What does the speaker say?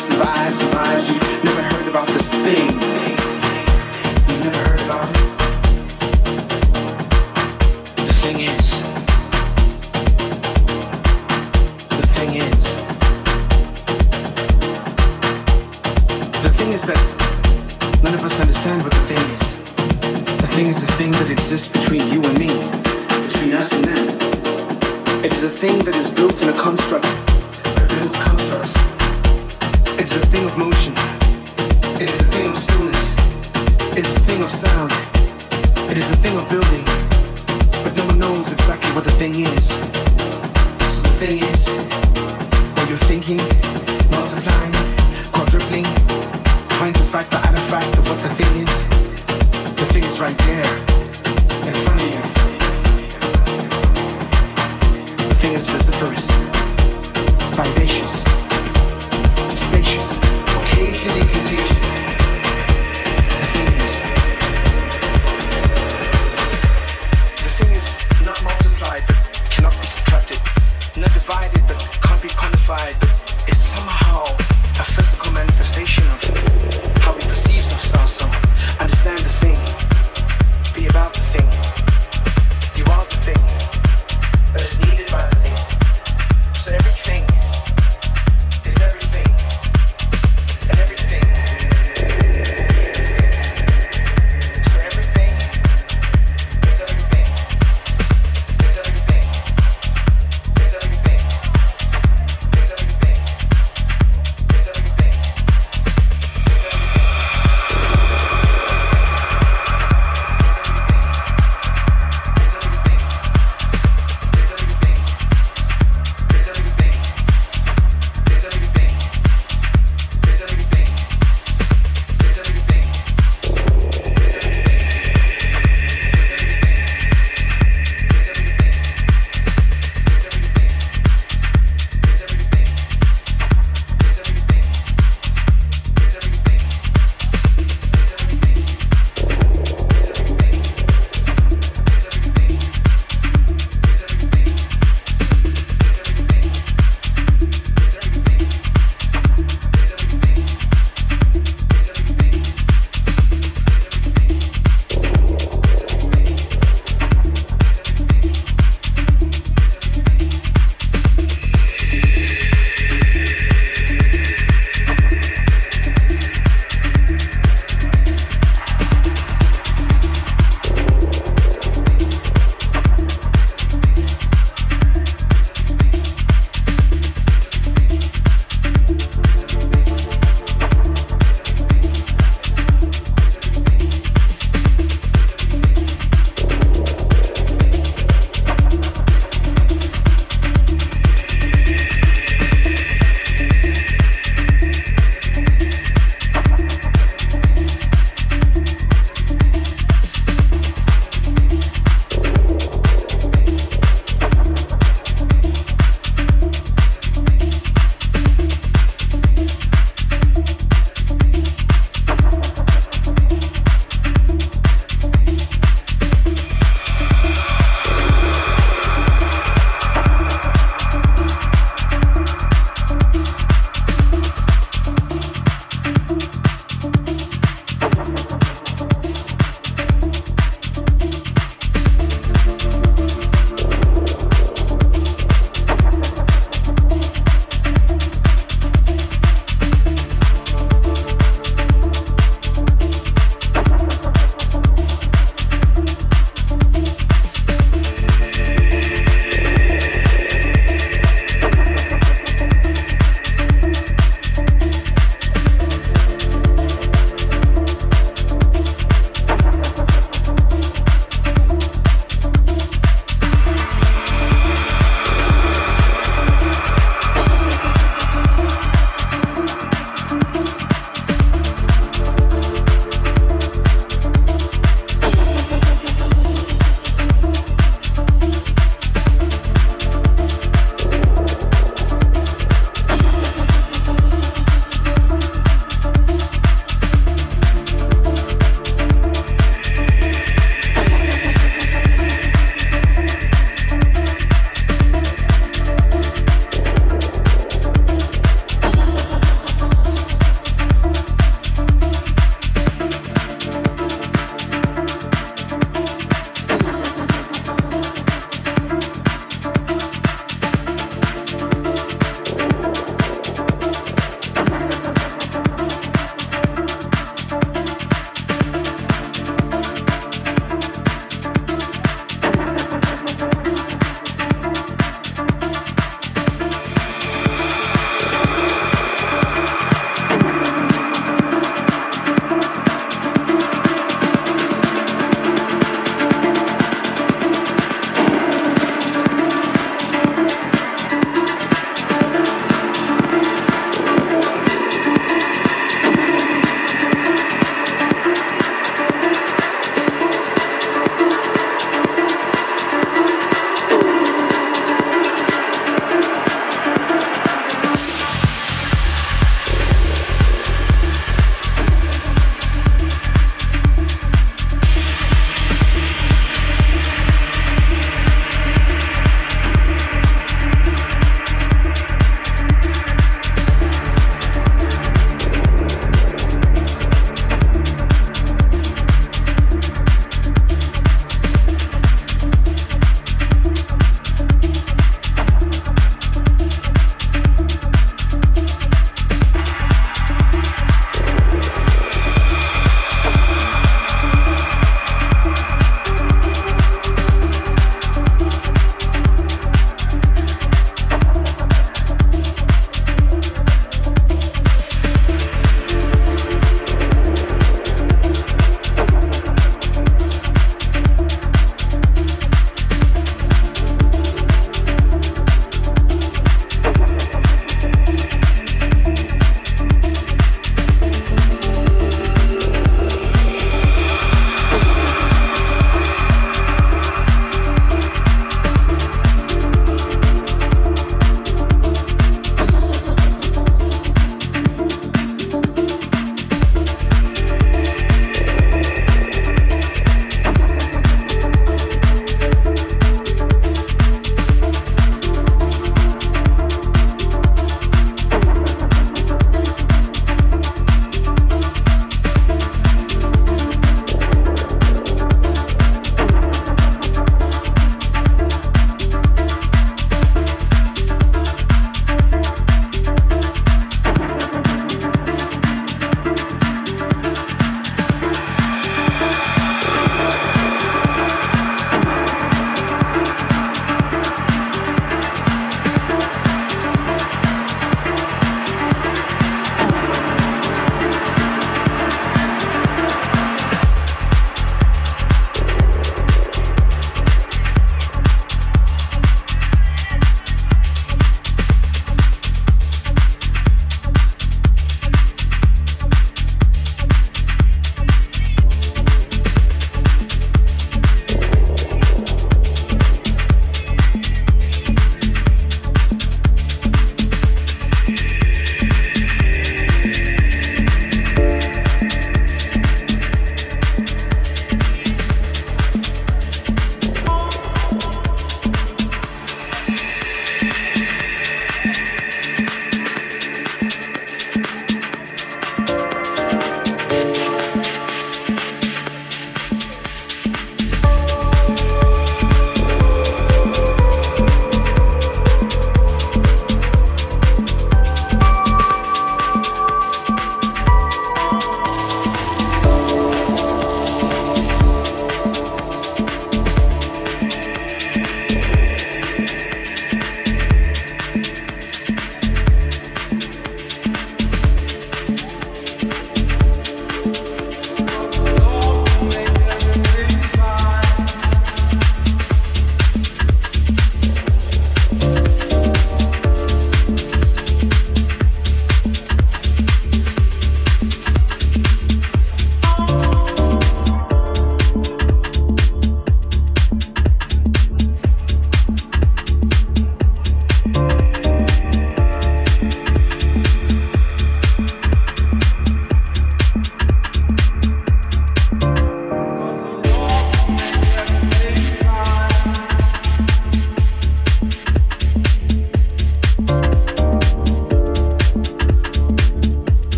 survive, survive. You never heard about this.